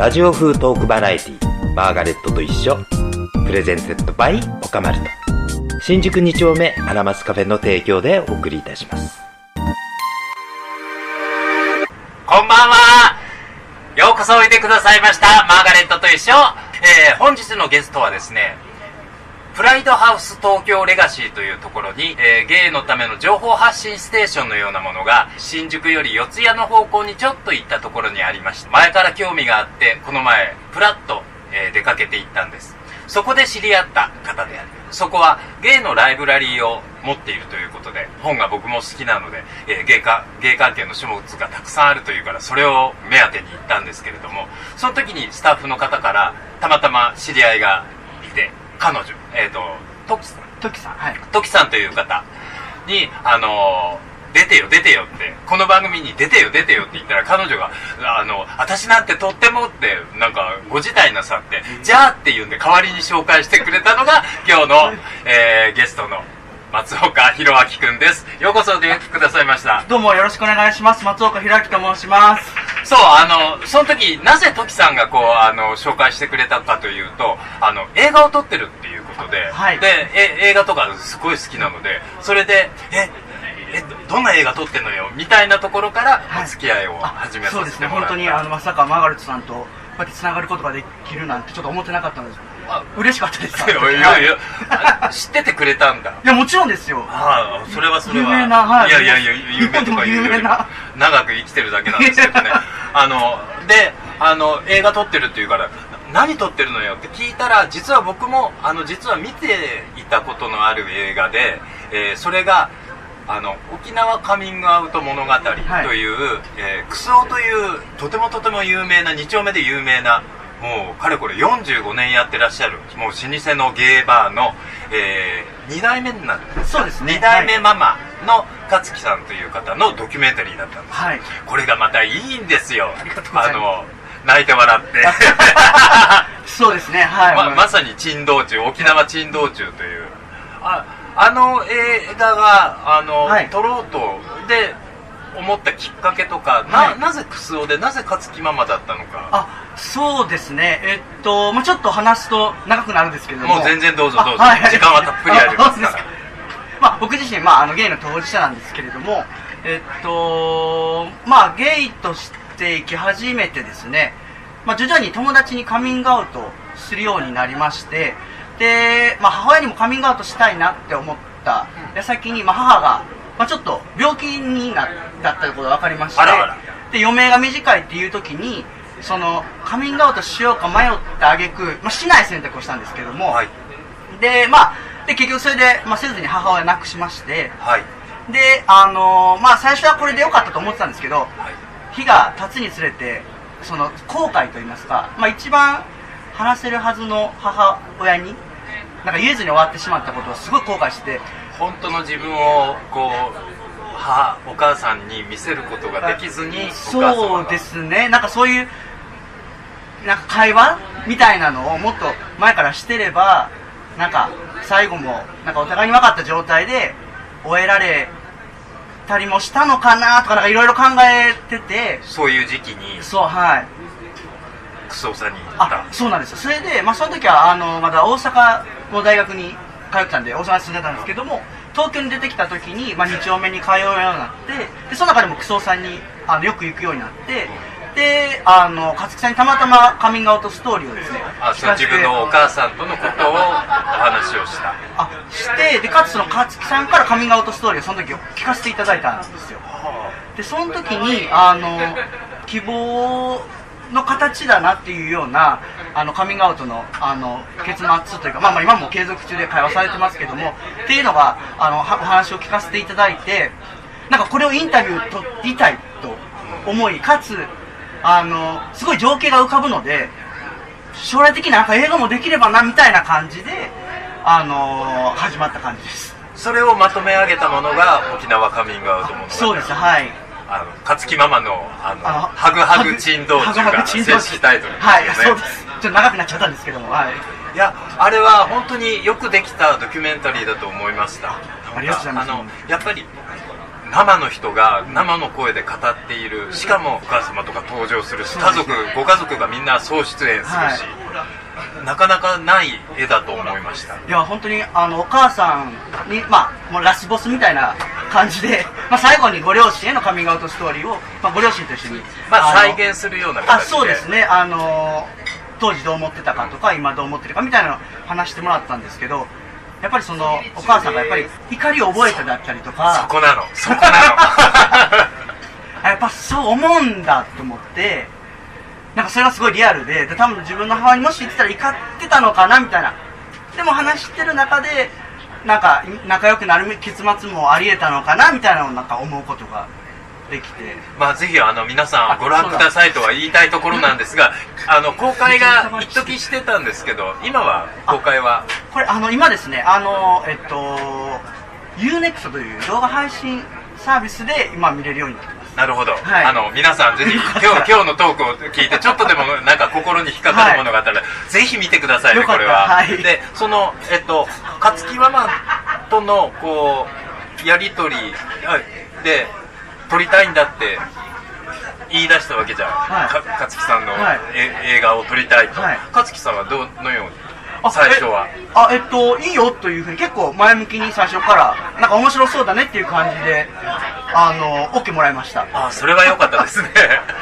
ラジオ風トークバラエティマーガレットと一緒。プレゼンセットバイオカマルト。新宿2丁目アラマスカフェの提供でお送りいたします。こんばんは。ようこそおいでくださいましたマーガレットと一緒、えー、本日のゲストはですねプライドハウス東京レガシーというところに、えー、ゲイのための情報発信ステーションのようなものが新宿より四谷の方向にちょっと行ったところにありました前から興味があってこの前プラッと、えー、出かけて行ったんです。そこで知り合った方である。そこはゲイのライブラリーを持っているということで本が僕も好きなので、えー、ゲイかゲイ関係の書物がたくさんあるというからそれを目当てに行ったんですけれどもその時にスタッフの方からたまたま知り合いがいて彼女えっ、ー、とトキさん。トキさんはい。トキさんという方にあのー出てよ出てよってこの番組に出てよ出てよって言ったら彼女があの私なんてとってもってなんかご自体なさってじゃあって言うんで代わりに紹介してくれたのが今日の、えー、ゲストの松岡弘明くんです。ようこそお出くださいました。どうもよろしくお願いします。松岡弘明と申します。そうあのその時なぜトキさんがこうあの紹介してくれたかというとあの映画を撮ってるっていうことで、はい、でえ映画とかすごい好きなのでそれでええどんな映画撮ってんのよみたいなところからお付き合いを始めさせてもらった、はい、そうですね。本当にあのまさかマーガレットさんとこうやってつながることができるなんてちょっと思ってなかったんですあ嬉しかったです。いやいや。いや知っててくれたんだ。いやもちろんですよ。ああそれはそれは。有名な、はい、いやいやいや有名とか言うよりも長く生きてるだけなんですけどね。あのであの映画撮ってるっていうから何撮ってるのよ？って聞いたら実は僕もあの実は見ていたことのある映画で、えー、それがあの沖縄カミングアウト物語という、はい、えー、クスオというとてもとても有名な2丁目で有名なもうかれこれ45年やってらっしゃるもう老舗のゲーバーの、えー、2代目になるそうですね。2代目ママの勝木さんという方のドキュメンタリーだったんです、はい、これがまたいいんですよ。あの泣いて笑って。そうですね。はい。ままさに珍道中沖縄珍道中という。ああの映画があの、はい、撮ろうとで思ったきっかけとか、ななぜクスオでなぜ勝木ママだったのか。あそうですね。えっと、まあ、ちょっと話すと長くなるんですけれども。もう全然どうぞどうぞ、はい、時間はたっぷりありますから。まあ、僕自身、まあ、あのゲイの当事者なんですけれどもえっとまあゲイとして生き始めてですね、まあ、徐々に友達にカミングアウトするようになりましてで、まあ、母親にもカミングアウトしたいなって思った。矢先に、まあ、母が、まあ、ちょっと病気になったことが分かりましてで余命が短いっていう時にそのカミングアウトしようか迷ったあげく、まあ、しない選択をしたんですけども、はい、でまあで結局それで、まあ、せずに母親亡くしまして、はい、であのー、まあ最初はこれでよかったと思ってたんですけど、はい、日が経つにつれてその後悔といいますか、まあ、一番話せるはずの母親になんか言えずに終わってしまったことをすごい後悔して本当の自分をこう母お母さんに見せることができずにそうですね。なんかそういうなんか会話みたいなのをもっと前からしてればなんか最後もなんかお互いに分かった状態で終えられたりもしたのかなとかいろいろ考えててそういう時期にそうはい。クソさにあそうなんですよ。それで、まあ、その時はあのまだ大阪の大学に通ってたんで大阪に住んでたんですけども東京に出てきた時に、まあ、2丁目に通うようになってでその中でもクソさんにあのよく行くようになって、であの勝木さんにたまたまカミングアウトストーリーをですねあそ自分のお母さんとのことをお話をした。あしてでかつその勝木さんからカミングアウトストーリーをその時聞かせていただいたんですよ。でその時にあの希望の形だなっていうようなあのカミングアウトのあの結末というか、まあ、まあ今も継続中で会話されてますけどもっていうのがあのお話を聞かせていただいてなんかこれをインタビュー取りたいと思いかつあのすごい情景が浮かぶので将来的になんか映画もできればなみたいな感じであの始まった感じです。それをまとめ上げたものが沖縄カミングアウトものそうですはいあの勝木ママのあのハグハグ珍道中が正式タイトルね。はいそうです。ちょっと長くなっちゃったんですけどもはい。いやあれは本当によくできたドキュメンタリーだと思いました。ありがとうございます。あのやっぱり生の人が生の声で語っているしかもお母様とか登場するし家族ご家族がみんな総出演するし、なかなかない絵だと思いました。いや本当にあのお母さんに、まあ、もうラスボスみたいな感じで、まあ、最後にご両親へのカミングアウトストーリーを、まあ、ご両親と一緒に、まあ、の再現するような形で。あそうですね。あの当時どう思ってたかとか今どう思ってるかみたいなのを話してもらったんですけどやっぱりそのお母さんがやっぱり怒りを覚えただったりとそかこなの。そこなの。やっぱそう思うんだと思ってなんかそれがすごいリアルでで多分自分の母親にもし言ってたら怒ってたのかなみたいな。でも話してる中でなんか仲良くなる結末もありえたのかなみたいなのをなんか思うことができて。まあぜひあの皆さんご覧くださいとは言いたいところなんですがあの公開が一時してたんですけど今は公開はこれあの今ですねあのえっと UNEXT という動画配信サービスで今見れるようになってますなるほど、はい。あの皆さんぜひ今日 今日のトークを聞いてちょっとでもなんか心に引っかかるものがあったら、ぜひ見てくださいねこれは、はい。でそのえっと勝木ママとのこうやり取りあで撮りたいんだって言い出したわけじゃん、はい。か勝木さんの、映画を撮りたいと、はい。勝木さんはどのように？あ最初は。えあえっといいよというふうに結構前向きに最初からなんか面白そうだねっていう感じであの OK もらいました。あそれは良かったですね。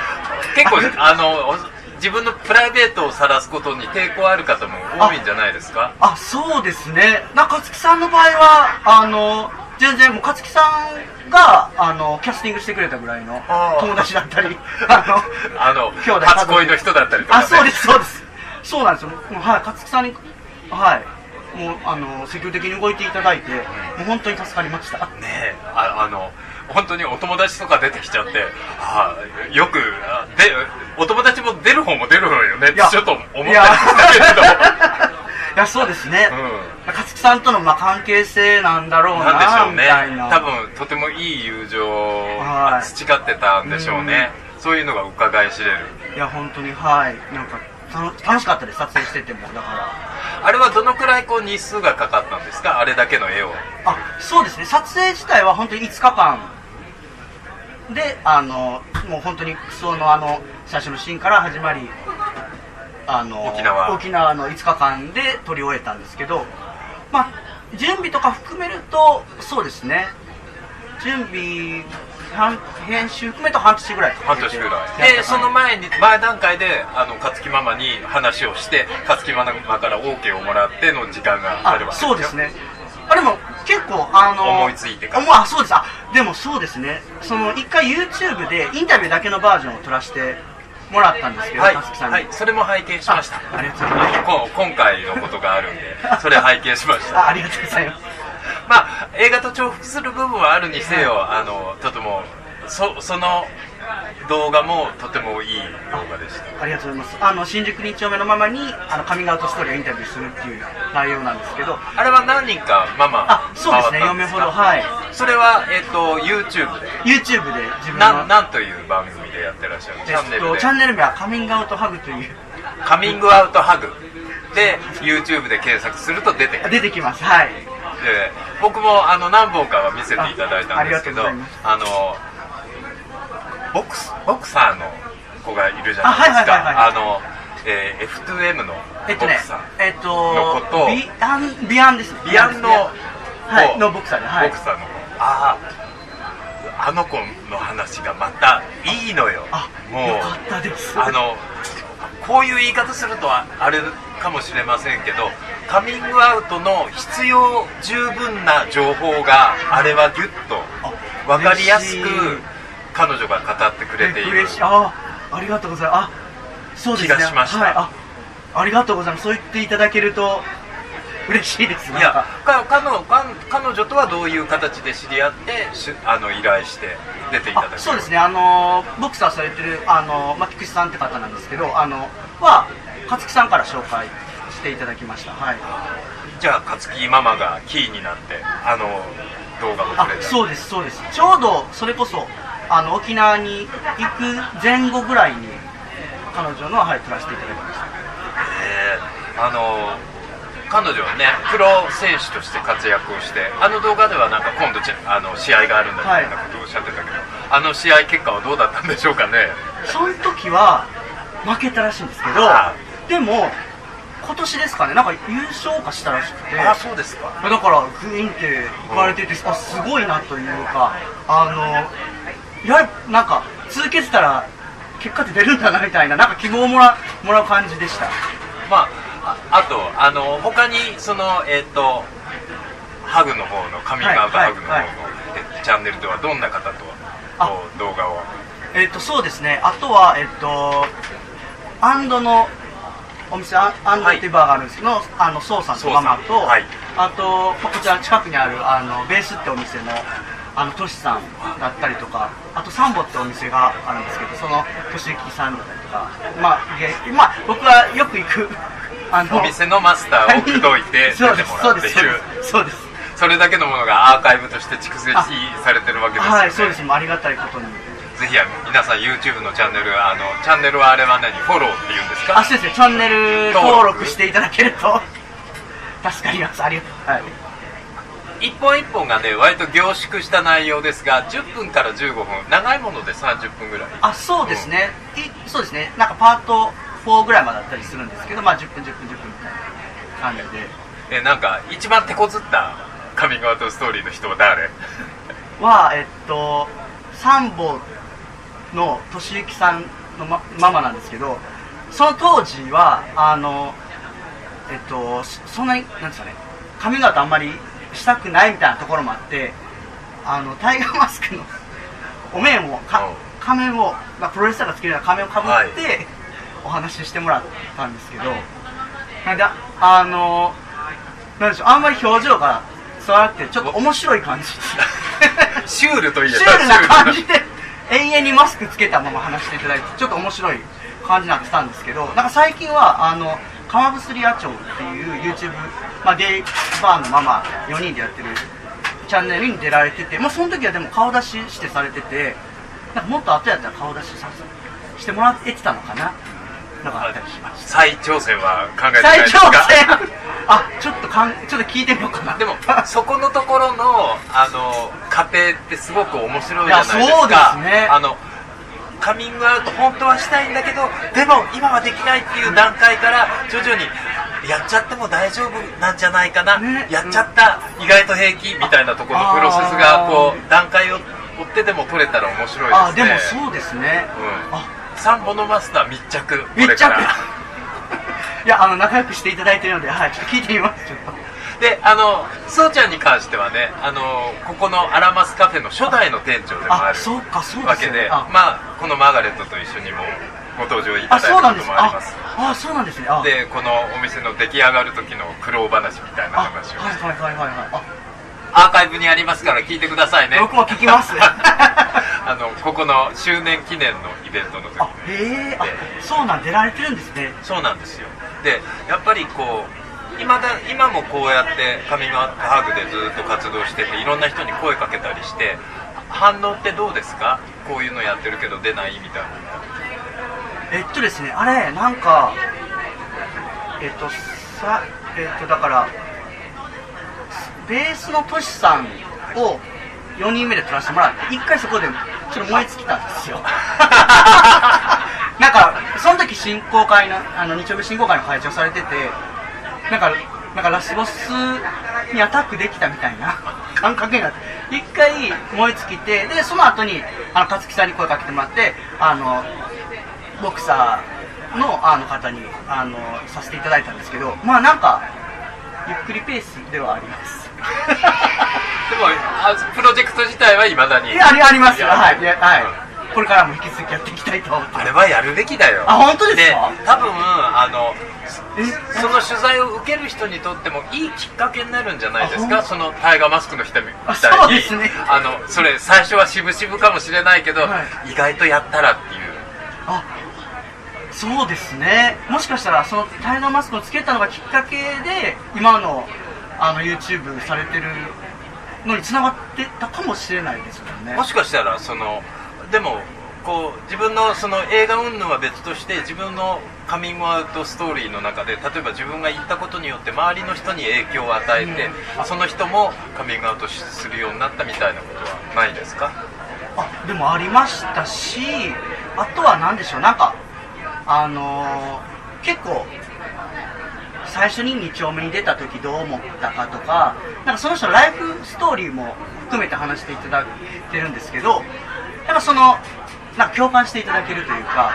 結構あの自分のプライベートを晒すことに抵抗ある方も多いんじゃないですか？あそうですね。なんか勝木さんの場合はあの全然もう勝木さんがあのキャスティングしてくれたぐらいの友達だったり あのあの初恋の人だったりとか、ね、あそうですそうですそうなんですよ。はい勝木さんにはい。もうあの積極的に動いていただいてもう本当に助かりました。ねえああの本当にお友達とか出てきちゃってあよくあでお友達も出る方も出る方よねってちょっと思ったりいやしたけどいや。そうですね、う勝木さんとのまあ関係性なんだろうななんでしょうね。多分とてもいい友情をはい。培ってたんでしょうね、そういうのが伺い知れる。いや本当にはい。なんか楽楽しかったです。撮影してても。だから。あれはどのくらいこう日数がかかったんですか？あれだけの絵を。あそうですね。撮影自体は本当に5日間。であのもう本当にクソのあの最初のシーンから始まりあの沖縄。沖縄の5日間で撮り終えたんですけどまあ準備とか含めるとそうですね。準備半編集含めると半年ぐらい。半年ぐらい。ででその前に前段階であの勝木ママに話をして勝木ママから OK をもらっての時間があるわけあそうですね。あでも結構あの思いついてから。思あそうです。あでもそうですね。その一回 YouTube でインタビューだけのバージョンを撮らせてもらったんですけどはい、勝木さんに、はい、それも拝見しました。あありがとうございます。こ今回のことがあるんでそれ拝見しました。あありがとうございます。まあ映画と重複する部分はあるにせよあのとてもそその動画もとてもいい動画でした。ありがとうございます。あの新宿2丁目のママにあのカミングアウトストーリーをインタビューするっていう内容なんですけど。あれは何人かママあそうですね。嫁ほどはい。それは、えっと YouTube で。YouTube で自分の。なんなんという番組でやってらっしゃるチえャンネルで。チャンネル名はカミングアウトハグという。カミングアウトハグで YouTube で検索すると出てくる。出てきます。はいで僕もあの何本かは見せていただいたんですけどあのボクスボクサーの子がいるじゃないですか。あの、えー F2M のえっとねボクサー、えっとのことを。ビアンビアンですビアンの子はいのボクサーではい。ボクサーの子。あああの子の話がまたいいのよ。あもうよかったです。あのこういう言い方するとああれかもしれませんけどカミングアウトの必要十分な情報があれはギュッとあ分かりやすく彼女が語ってくれている。嬉しい。あありがとうございます。あそうですね。気がしました。はい、あありがとうございます。そう言っていただけると嬉しいです。いやかか彼女か彼女とはどういう形で知り合ってしあの依頼して出ていただくあそうですね。あのボクサーされてるあの牧口さんって方なんですけどあのは勝木さんから紹介していただきました。はい。じゃあ勝木ママがキーになってあの動画を撮あれた。そうですそうです。ちょうどそれこそあの沖縄に行く前後ぐらいに彼女のはい撮らせていただきました。えーあの彼女はねプロ選手として活躍をしてあの動画ではなんか今度ちあの試合があるんだみたいなことをおっしゃってたけど、あの試合結果はどうだったんでしょうかね。その時は負けたらしいんですけどあでも今年ですかねなんか優勝かしたらしくて。あそうですか。だからグイーンって言われててあすごいなというかあのやなんか続けてたら結果って出るんだなみたいななんか希望をもらもらう感じでした。まあああとあの他にそのえっ、とハグの方のカミングアウトはいハグの方の、はチャンネルではどんな方と動画を？えっ、とそうですね。あとはえっ、とアンドのお店アンドっていうバーがあるんですけど、あのソウさんとママと、はい。あとまあこちら近くにあるあのベースってお店のあのトシさんだったりとかあとサンボってお店があるんですけどそのとしゆきさんだったりとか。まあげまあ僕はよく行くあのお店のマスターを口説いて出てもそうですらっている。そうですそれだけのものがアーカイブとして蓄積されてるわけですよね。はいそうです。ありがたいことに。ぜひ皆さん YouTube のチャンネルあのチャンネルはあれは何？フォローって言うんですか？あそうですね。チャンネル登録していただけると。助かります。ありがとう。はい。一本一本がね割と凝縮した内容ですが10分から15分。長いもので30分ぐらい。あそうですね、いそうですね。なんかパート4ぐらいまでだったりするんですけどまあ10分10分10分みたいな感じでえなんか一番手こずったカミングアウトストーリーの人は誰はえっとサンボの俊之さんの、ま、ママなんですけどその当時はあのえっとそそんなになんですかねカミングアウトあんまりしたくないみたいなところもあってあのタイガーマスクのお面をか仮面を、まあ、プロレスラーがつけるような仮面をかぶって、はいお話ししてもらったんですけどなんであのなんでしょうあんまり表情が伝わらなくてちょっと面白い感じシュールといえばシュールな感じで永遠にマスクつけたまま話していただいてちょっと面白い感じになってたんですけどなんか最近はあの鎌薬野鳥っていう YouTube、まあ、デイバーのママ4人でやってるチャンネルに出られてて、まあ、その時はでも顔出ししてされててなんかもっと後やったら顔出しさしてもらえてたのかななんかあったりしました再挑戦は考えてない再ですか 挑戦。あちょっとかんちょっと聞いてみようかな。でもそこのところのあの過程ってすごく面白いじゃないですか。そうですね。あのカミングアウト本当はしたいんだけどでも今はできないっていう段階から徐々にやっちゃっても大丈夫なんじゃないかな、ねやっちゃった、意外と平気みたいなところのプロセスがこう段階を追ってでも取れたら面白いあでもですねそうですね、うん。あサンボのマスター密着。こ密着いやあの仲良くしていただいてるので、はい、ちょっと聞いてみますちょっと。であのそうちゃんに関してはねあのここのアラマスカフェの初代の店長でもあるあそうかそうですわけでまあこのマーガレットと一緒にもご登場いたあだいたこともあります。ああそうなんですね。あ。でこのお店の出来上がる時の苦労話みたいなあ話をはいはいはいはいはいアーカイブにありますから聞いてくださいね。あ僕も聞きます あのここの周年記念のイベントの時あへえ。あそうなん出られてるんですね。そうなんですよ。でやっぱりこう今だ今もこうやってカミングアウトハグでずっと活動してていろんな人に声かけたりして反応ってどうですか？こういうのやってるけど出ないみたいなえっとですねあれなんかえっとさえっとだからベースのトシさんを4人目で撮らせてもらって1回そこでちょっと燃え尽きたんですよ。なんかその時進行会のあの日曜日進行会の会長されててなんかなんかラスボスにアタックできたみたいな 感覚になって一回燃え尽きてでその後にあの勝木さんに声かけてもらってあのボクサーのあの方にあのさせていただいたんですけどまあなんかゆっくりペースではあります。でもあプロジェクト自体はいまだに。いやありありますよ。や。はい。はい。これからも引き続きやっていきたいと思って。あれはやるべきだよ。あ本当ですか？多分あのえ？その取材を受ける人にとってもいいきっかけになるんじゃないですか？そのタイガーマスクの人みあたいに。そうですね。あのそれ最初は渋々かもしれないけど、は意外とやったらっていう。あそうですね。もしかしたらそのタイガーマスクをつけたのがきっかけで今のあの YouTube されてるのにつながってたかもしれないですよね。もしかしたらそのでもこう自分のその映画云々は別として自分のカミングアウトストーリーの中で例えば自分が言ったことによって周りの人に影響を与えて、その人もカミングアウトするようになったみたいなことはないですか？あでもありましたしあとは何でしょう。なんかあのー結構最初に2丁目に出た時どう思ったかとかなんかその人のライフストーリーも含めて話していただいてるんですけどなんかそのなんか共感していただけるというか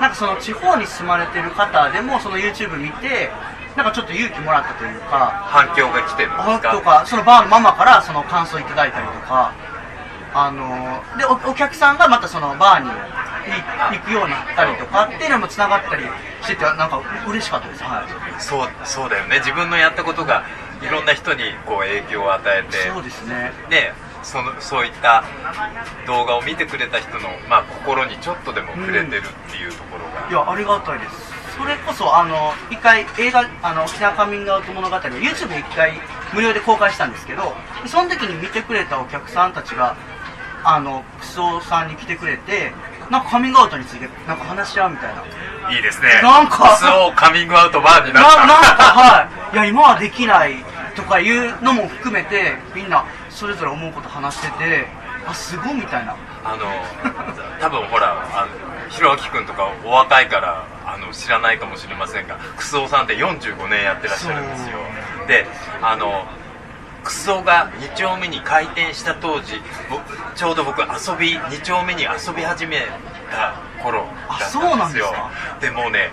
なんかその地方に住まれてる方でもその YouTube 見てなんかちょっと勇気もらったというか反響が来てるんですか？とかそのバーのママからその感想いただいたりとかあのでおお客さんがまたそのバーにい行くようになったりとかっていうのもつながったりしててなんか嬉しかったです。はい。そうそうだよね。自分のやったことがいろんな人にこう影響を与えてそうですね。ねそのそういった動画を見てくれた人の、まあ、心にちょっとでも触れてるっていうところが、いやありがたいです。それこそあの一回映画あの沖縄カミングアウト物語を YouTube で一回無料で公開したんですけどその時に見てくれたお客さんたちがあのクソさんに来てくれてなんかカミングアウトについてなんか話し合うみたいな。いいですね。なんか。クソカミングアウトバーにななった。なんかはい。いや今はできないとかいうのも含めてみんなそれぞれ思うこと話しててあすごいみたいな。あの多分ほらあのひろあき君とかお若いからあの知らないかもしれませんがクソさんって45年やってらっしゃるんですよ。であのクソが2丁目に開店した当時ぼちょうど僕遊び2丁目に遊び始めた頃だったんですよ。あそうなんですか？でもうね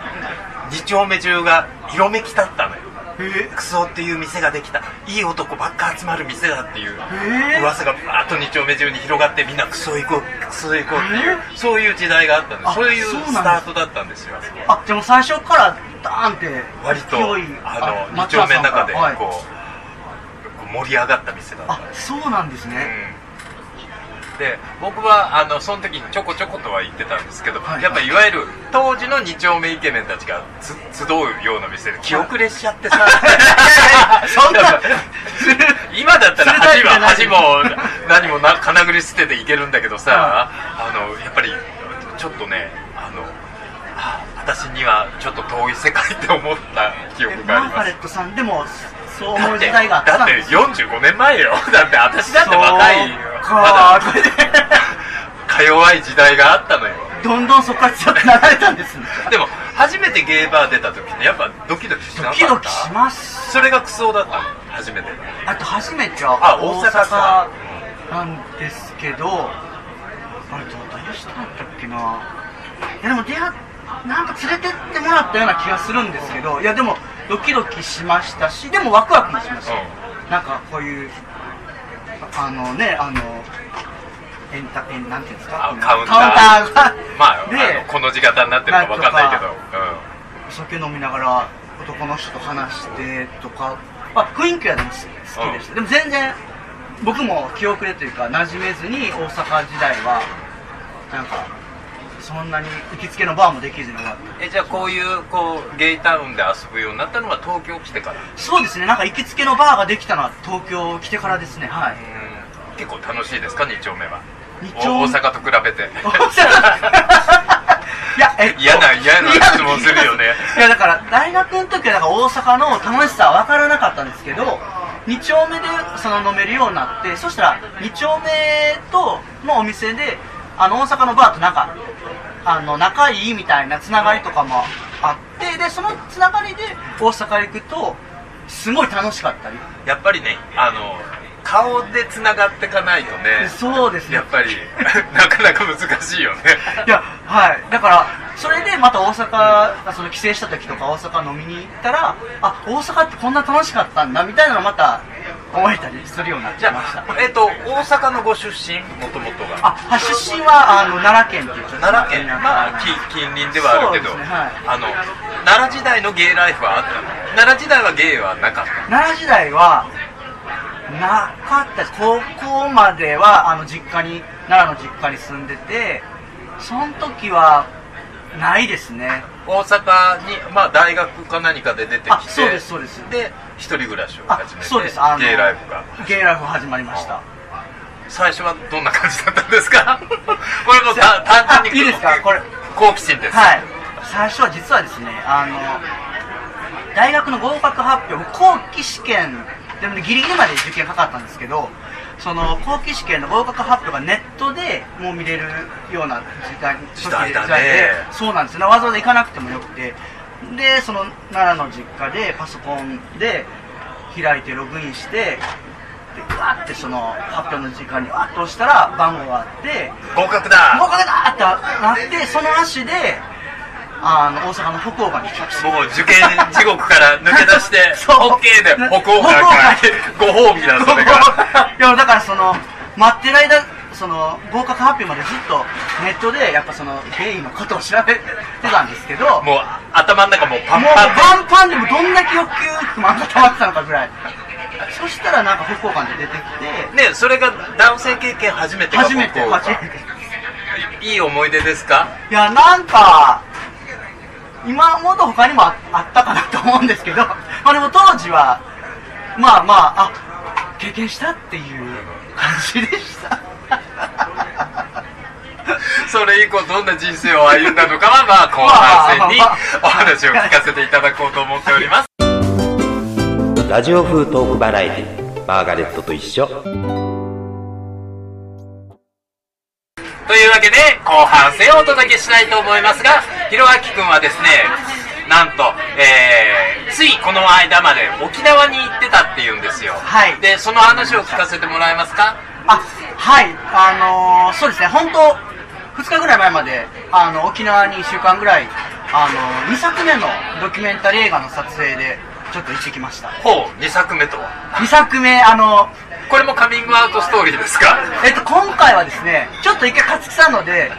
2丁目中が色めき立ったのよ。え。クソっていう店ができた。いい男ばっか集まる店だっていうえ。ー噂がバーッと2丁目中に広がってみんなクソ行こうクソ行こうっていうそういう時代があったんですあそういうスタートだったんですよ。あでも最初からダーンって割とあの2松丁目の中でこう盛り上がった店だったあそうなんですね、うん。で僕はあのその時にちょこちょことは言ってたんですけど、はい。やっぱいわゆる当時の2丁目イケメンたちがつ集うような店で気遅れしちゃってさ。そんな 今だったら恥は恥も何もな金繰り捨てていけるんだけどさ、あのやっぱりちょっとね私にはちょっと遠い世界って思った記憶があります。マーガレットさんでもそう思う時代があっだってたんですよ。45年前よ。だって私だって若いまか。だ か弱い時代があったのよ。どんどんそこから強くなられたんですね。でも初めてゲーバー出た時ってやっぱドキドキしなかった？ドキドキします。それがクソだったの？初めて。あと初めてはあ大阪かなんですけどあれどどうしたんだっけな。いやでも出会っなんか連れてってもらったような気がするんですけどいやでもドキドキしましたしでもワクワクもしました、うなんかこういうあのねあのエンタエンなんていうんですか？カウンター。が。まああでのこの字型になってるか分かんないけど、お酒飲みながら男の人と話してとか、まあ、雰囲気はでも好きでした、でも全然僕も気遅れというか馴染めずに大阪時代はなんかそんなに行きつけのバーもできずに終わってうん、えじゃあこういうこうゲイタウンで遊ぶようになったのは東京来てから。そうですねなんか行きつけのバーができたのは東京来てからですね。はい。うん。結構楽しいですか2丁目は。二丁大阪と比べて。いや、えっと嫌な嫌な質問するよね。いやだから大学の時はなんか大阪の楽しさは分からなかったんですけど2丁目でその飲めるようになってそしたら2丁目とのお店であの大阪のバーとなんかあの仲いいみたいなつながりとかもあってでそのつながりで大阪行くとすごい楽しかったり。やっぱりねあの顔でつながっていかないとね。そうですね。やっぱり。なかなか難しいよね。いやはい。だからそれでまた大阪その帰省した時とか大阪飲みに行ったらあ大阪ってこんな楽しかったんだみたいなのまた思えたりするようになっちゃいました。あ、えっと大阪のご出身もともとが。あはい出身はあの奈良県っていう奈良県。まあき近隣ではあるけど、ねはい。あの奈良時代のゲイライフはあったの？奈良時代はゲイはなかった奈良時代はなかった。です高校まではあの実家に奈良の実家に住んでてその時はないですね。大阪に、まあ、大学か何かで出てきてあそうですそうです。で一人暮らしをあ始めてそうです。あのゲイライフが。ゲイライフ始まりました。最初はどんな感じだったんですか？これもた単純にいいですか？これ好奇心です、はい。最初は実はですねあの大学の合格発表後期試験でもギリギリまで受験かかったんですけどその後期試験の合格発表がネットでもう見れるような時代時代だね。そうなんですよ。ねわざわざ行かなくてもよくて。でその奈良の実家でパソコンで開いてログインしてでうわってその発表の時間にわっと押したら番号があって合格だ。合格だってなってその足であの大阪の福岡にしたもう受験地獄から抜け出して そう。OK で北欧からご褒美だそれがいやだからその待ってる間その合格発表までずっとネットでやっぱそのゲイのことを調べてたんですけどもうもう頭の中もうパンパパンでンパンでもどんだけ欲求不満が溜まってたのかぐらいそしたらなんか福岡に出てきてねそれが男性経験初めてが初めて初めて。いい思い出ですか？いやなんか今もっと他にもああったかなと思うんですけどまあでも当時はまあまああ経験したっていう感じでした。それ以降どんな人生を歩んだのかはまあ後半戦にお話を聞かせていただこうと思っております。ラジオ風トークバラエティマーガレットと一緒というわけで後半戦をお届けしたいと思いますがひろあきくんはですねなんと、えー、ついこの間まで沖縄に行ってたっていうんですよ。はい。でその話を聞かせてもらえますか？あはい。あのーそうですね。本当2日ぐらい前まであの沖縄に1週間ぐらいあの2作目のドキュメンタリー映画の撮影でちょっと行ってきました。ほう2作目とは？2作目あのこれもカミングアウトストーリーですか？えっと今回はですねちょっと一回勝木さんので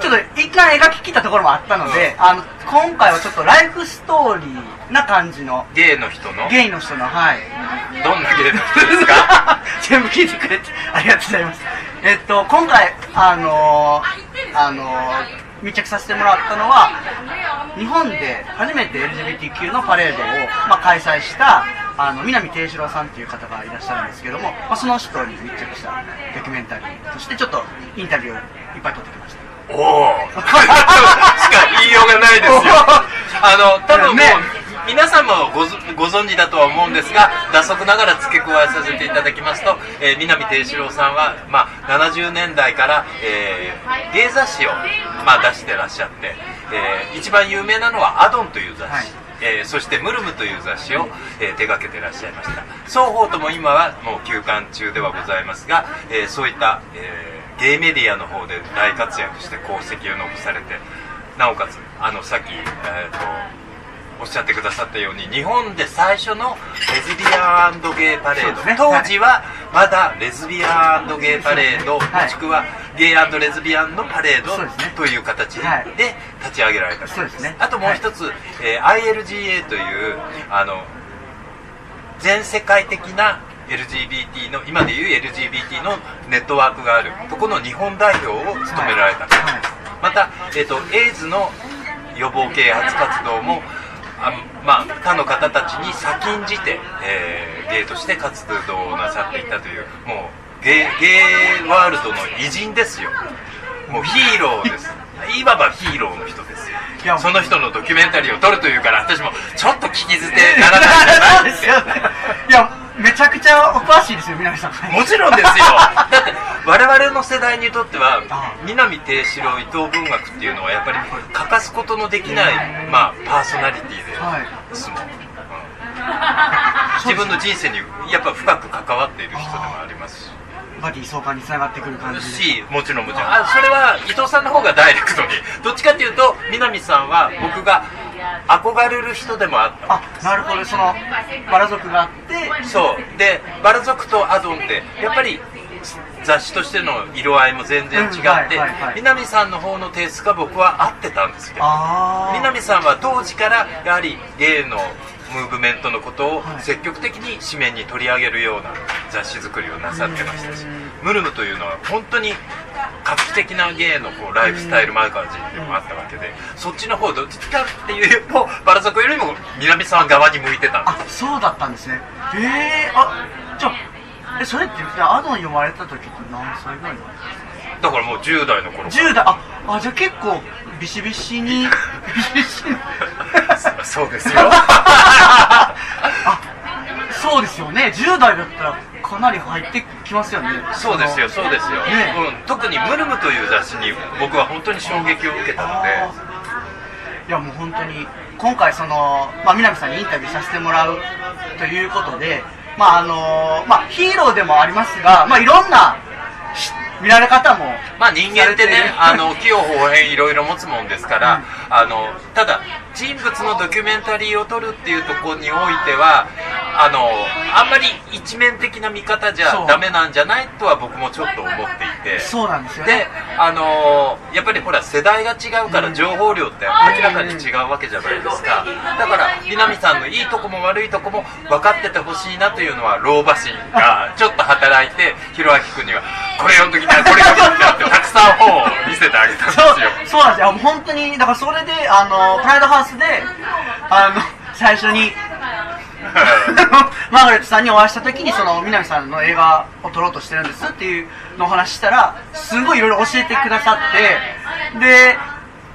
ちょっと一回描き切ったところもあったのであの今回はちょっとライフストーリーな感じのゲイの人の？ゲイの人のはい。どんなゲイの人ですか？全部聞いてくれてありがとうございます。えっと今回あのーあのー密着させてもらったのは日本で初めて LGBTQ のパレードを、まあ、開催したあの南定志郎さんっていう方がいらっしゃるんですけども、まあ、その人に密着したドキュメンタリーとしてちょっとインタビューをいっぱい撮ってきました。おおしか言いようがないですよ。あの多分もう、ね。皆さんもごぞご存知だとは思うんですが脱足ながら付け加えさせていただきますと、えー南定志郎さんは、まあ、70年代から、えー芸雑誌を、まあ、出してらっしゃって、えー一番有名なのは「アドン」という雑誌、はいえーそして「ムルム」という雑誌を、えー手掛けてらっしゃいました。双方とも今はもう休館中ではございますが、えーそういった、えーゲイメディアの方で大活躍して功績を残されてなおかつあのさっき、えーとおっしゃってくださったように日本で最初のレズビアンゲイパレード、ね。当時はまだレズビアンゲイパレード、はい。もしくはゲイレズビアンのパレードという形ではい。立ち上げられた。そうですね。あともう一つ、えー ILGA というあの全世界的な LGBT の今でいう LGBT のネットワークがあるとこの日本代表を務められた。方、はい。また、えー、とエイズの予防啓発活動もあまあ、他の方たちに先んじて、えーゲイとして活動をなさっていたというもうゲイゲイワールドの偉人ですよ。もうヒーローです。いわばヒーローの人ですよ。その人のドキュメンタリーを撮るというから私もちょっと聞き捨てならないじゃないですよね いやめちゃお詳しいですよ南さん。もちろんですよ。だって我々の世代にとってはあ南定四郎伊藤文学っていうのはやっぱり欠かすことのできない、まあ、パーソナリティではい。すもん、うん。自分の人生にやっぱ深く関わっている人でもありますし。バディ相関につながってくる感じでしもちろんもちろん。あそれは伊藤さんの方がダイレクトに。どっちかっていうと南さんは僕が憧れる人でもあった。あなるほど。そのバラ族があって。そう。でバラ族とアドンってやっぱり雑誌としての色合いも全然違って、うんはいはいはい。南さんの方のテイストが僕は合ってたんですけど南さんは当時からやはりゲイのムーブメントのことをはい。積極的に紙面に取り上げるような雑誌作りをなさってましたしうんムルムというのは本当に画期的なゲイのこうライフスタイルマガジンでもあったわけでそっちの方どっちかっていうとバラ族よりも南さん側に向いてた。あそうだったんですね。へえあじゃあえそれってアドン読まれた時って何歳ぐらいなんですか？だからもう10代の頃から。10代ああじゃあ結構ビシビシに ビシビシに。そうですよ。あそうですよね。10代だったらかなり入ってきますよね。そうですよそうですよ、ね。うん、特に「ムルム」という雑誌に僕は本当に衝撃を受けたので。いやもう本当に今回その、まあ、南さんにインタビューさせてもらうということでまああのまあヒーローでもありますがまあいろんなし見られ方もまあ人間ってね、あの、器用方変いろいろ持つもんですから、あの、ただ、人物のドキュメンタリーを撮るっていうところにおいては、あの、あんまり一面的な見方じゃダメなんじゃないとは僕もちょっと思っていて。そうなんですよでね、あのやっぱりほら世代が違うから情報量って明らかに違うわけじゃないですか。だから南さんのいいとこも悪いとこも分かっててほしいなというのは老婆心がちょっと働いてひろあき君にはこれ読んどきなこれ読んどきなってたくさん本を見せてあげたんですそうよそうなんですよ本当にだからそれであのプライドハウスであの最初にマーガレットさんにお会いした時にその南さんの映画を撮ろうとしてるんですっていうのをお話ししたらすごいいろいろ教えてくださってで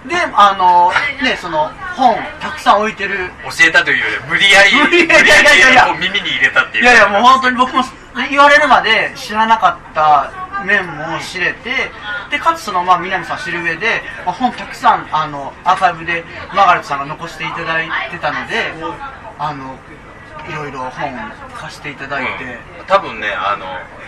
であのねその本たくさん置いてる教えたというより無理やり無理やり耳に入れたっていう。いやいやもう本当に僕も言われるまで知らなかった面も知れてでかつそのまあ南さん知る上で、まあ、本たくさんあのアーカイブでマーガレットさんが残していただいてたのであのいろいろ本貸していただいて、うん。多分ねあの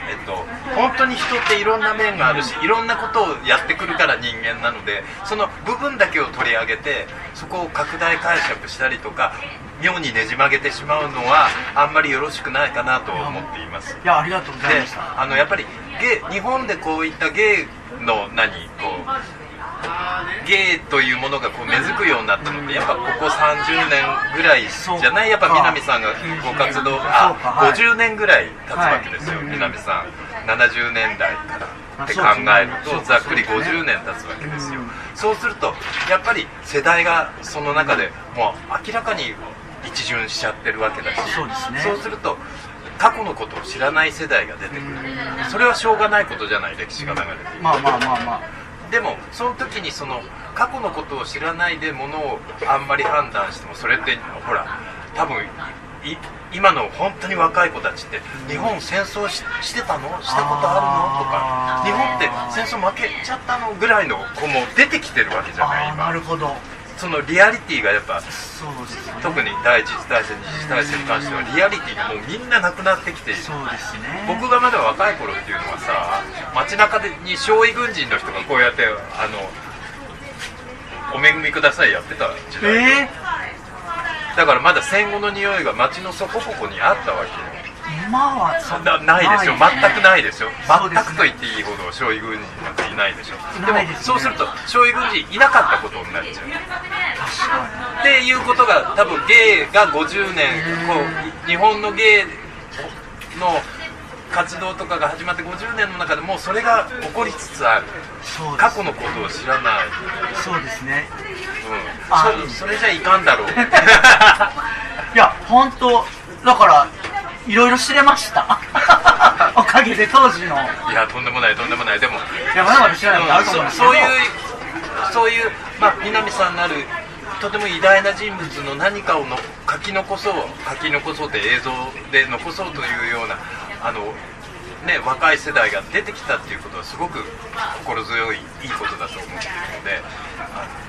えっと本当に人っていろんな面があるしいろんなことをやってくるから人間なのでその部分だけを取り上げてそこを拡大解釈したりとか妙にねじ曲げてしまうのはあんまりよろしくないかなと思っています。いやありがとうございでました。あのやっぱりゲイ日本でこういったゲイの何こうゲイというものがこう根付くようになったのってやっぱここ30年ぐらいじゃないやっぱ南さんがご活動あか。はい。50年ぐらい経つわけですよ、はい。南さん。70年代からって考えるとざっくり50年経つわけですよ、うんそうするとやっぱり世代がその中でもう明らかに一巡しちゃってるわけだしそうですね。そうすると過去のことを知らない世代が出てくる。それはしょうがないことじゃない歴史が流れている。まあまあまあまあでもその時にその過去のことを知らないでものをあんまり判断してもそれってほら多分い今の本当に若い子たちって日本戦争ししてたの？したことあるの？とか日本って戦争負けちゃったの？ぐらいの子も出てきてるわけじゃない？ああな今るほどそのリアリティがやっぱね。特に第一次大戦二次大戦に関してはリアリティがもうみんななくなってきている。そうですね。僕がまだ若い頃っていうのはさ街中でに少尉軍人の人がこうやってあのお恵みくださいやってた時代、えだからまだ戦後の匂いが街のそこここにあったわけよー、今は。そなないですよ。全くないですよ。全くと言っていいほど少尉軍人なんかいないでしょ。でもそうすると少尉軍人いなかったことになっちゃう。確かっていうことが多分ゲイが50年こう日本のゲイの活動とかが始まって50年の中でもうそれが起こりつつある。にそうです過去のことを知らない、そうですね。うん、それじゃいかんだろう。いや本当だからいろいろ知れました？おかげで当時の。いやとんでもないとんでもない。でもいやまだまだ知らないことあると思うんですけど。そういうそういう、まあ、南さんなるとても偉大な人物の何かをの書き残そう書き残そうって映像で残そうというようなあの、ね、若い世代が出てきたっていうことはすごく心強いいいことだと思っているので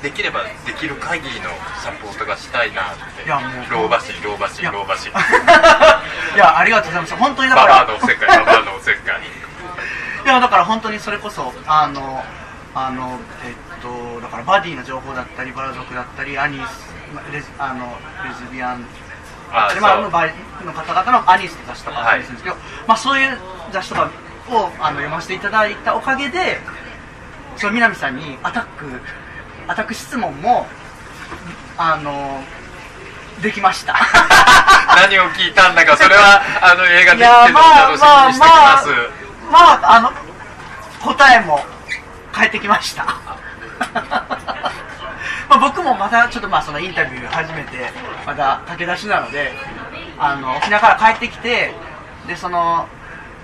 できればできる限りのサポートがしたいなって。いやもう老婆心老婆いや。心老婆心。いやありがとうございます。本当にだかババアらのおせっかいババアのおせっかい。いやだから本当にそれこそあのあのえっとだからバディの情報だったりバラ族だったりアニスまレズあのレズビアンあでまあ、そう。バイの方々のアニスって雑誌とかあったりするんですけど、まあ、そういう雑誌とかをあの読ませていただいたおかげでその南さんにアタックアタック質問もあのできました。何を聞いたんだかそれはあの映画いでやまあ楽しみまあにしてきます、まあまああの答えも返ってきました まあ僕もまたちょっとまあそのインタビュー初めてまだ駆け出しなのであの沖縄から帰ってきてでその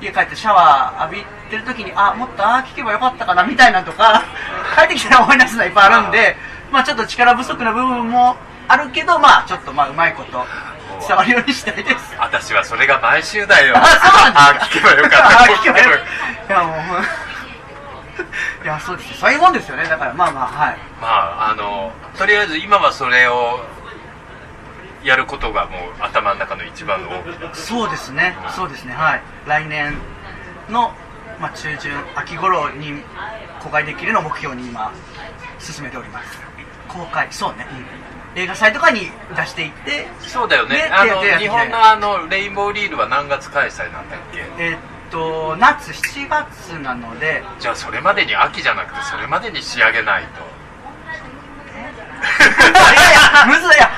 家帰ってシャワー浴びてる時にあもっとああ聞けばよかったかなみたいなとか 帰ってきたら思い出すのいっぱいあるんで、まあ、ちょっと力不足な部分もあるけどまあちょっとまあうまいこと伝わるようにしたいです。私はそれが毎週だよ。あそうなんあ聞けばよかった。あ聞けばよかった。いやもう いやそうですよ。そういうもんですよね。だからまあまあはい。まああのとりあえず今はそれをやることがもう頭の中の一番の大きな。そうですね。そうですね。はい。来年の、まあ、中旬秋頃に公開できるのを目標に今進めております。公開そうね、映画祭とかに出していってそうだよね。ねあの日本のあのレインボーリールは何月開催なんだっけ？えーっと夏7月なので。じゃあそれまでに秋じゃなくてそれまでに仕上げないと。いやいやむずいいや。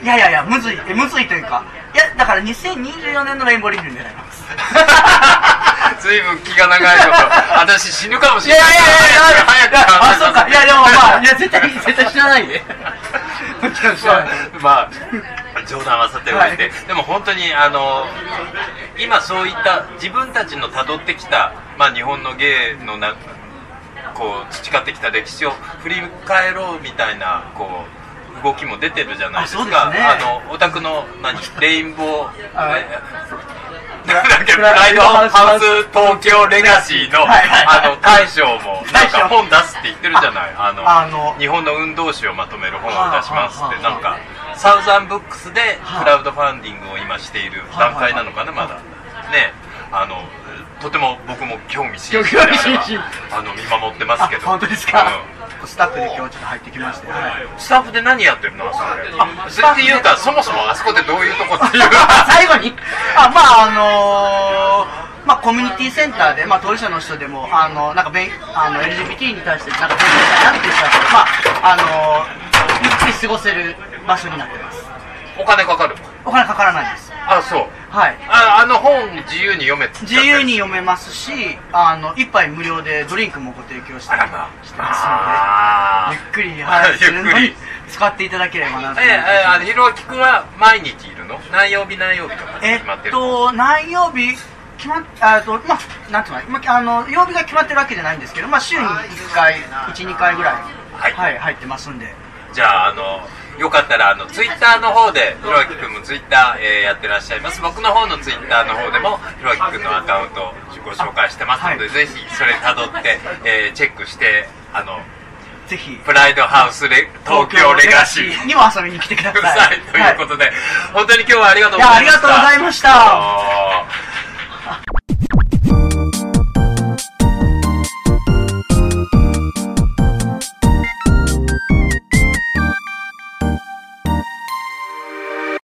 え？ーいやいやいやむずいえむずいというか。いやだから2024年のレインボーリールに狙います。随分気が長いこと。私死ぬかもしいやれない。いやいやいや早く考えあそうか。いやでもまあいや絶対絶対知らないで。もちろん知らないまあ冗談はさておいて、はい。でも本当にあの今そういった自分たちの辿ってきた、まあ、日本の芸のなこう培ってきた歴史を振り返ろうみたいなこう動きも出てるじゃないですか。あね。あのお宅の何レインボーだっけプライドハウス東京レガシーのあの大将もなんか本出すって言ってるじゃない。あの日本の運動史をまとめる本を出しますってなんかサウザンブックスではあクラウドファンディングを今している段階なのかなまだ。ねあのとても僕も興味津々。であの見守ってますけど。あ本当ですか、うスタッフで今日ちょっと入ってきまして、はい。んスタッフで何やってるの？それあそれっていうかそもそもあそこでどういうとこっていう。最後に。あまああのーまあ、コミュニティセンターで、まあ、当事者の人でもあのなんか勉あの LGBT に対してなんか勉強したいなってまああのーゆっくり過ごせる場所になってます。お金かかるお金かからないです。あそうはい。ああの本自由に読め自由に読めますしあの一杯無料でドリンクもご提供したりしてますあのでゆっくり、はい、ゆっくり。使っていただければなとええあのひろあきくんは毎日いるの？何曜日何曜日とかえ決まってるっと何曜日決まっあとまあなんていうのまああの曜日が決まってるわけじゃないんですけどまあ週に1回12回ぐらい。はい入ってますんで。じゃああのよかったらあのツイッターの方でひろあきくんもツイッター、えーやってらっしゃいます。僕の方のツイッターの方でもひろあきくんのアカウントをご紹介してますので、はい。ぜひそれたどって、えーチェックしてあのぜひ。プライドハウスレ東京レガシー。にも遊びに来てください。ということで、本当に今日はありがとういやありがとうございました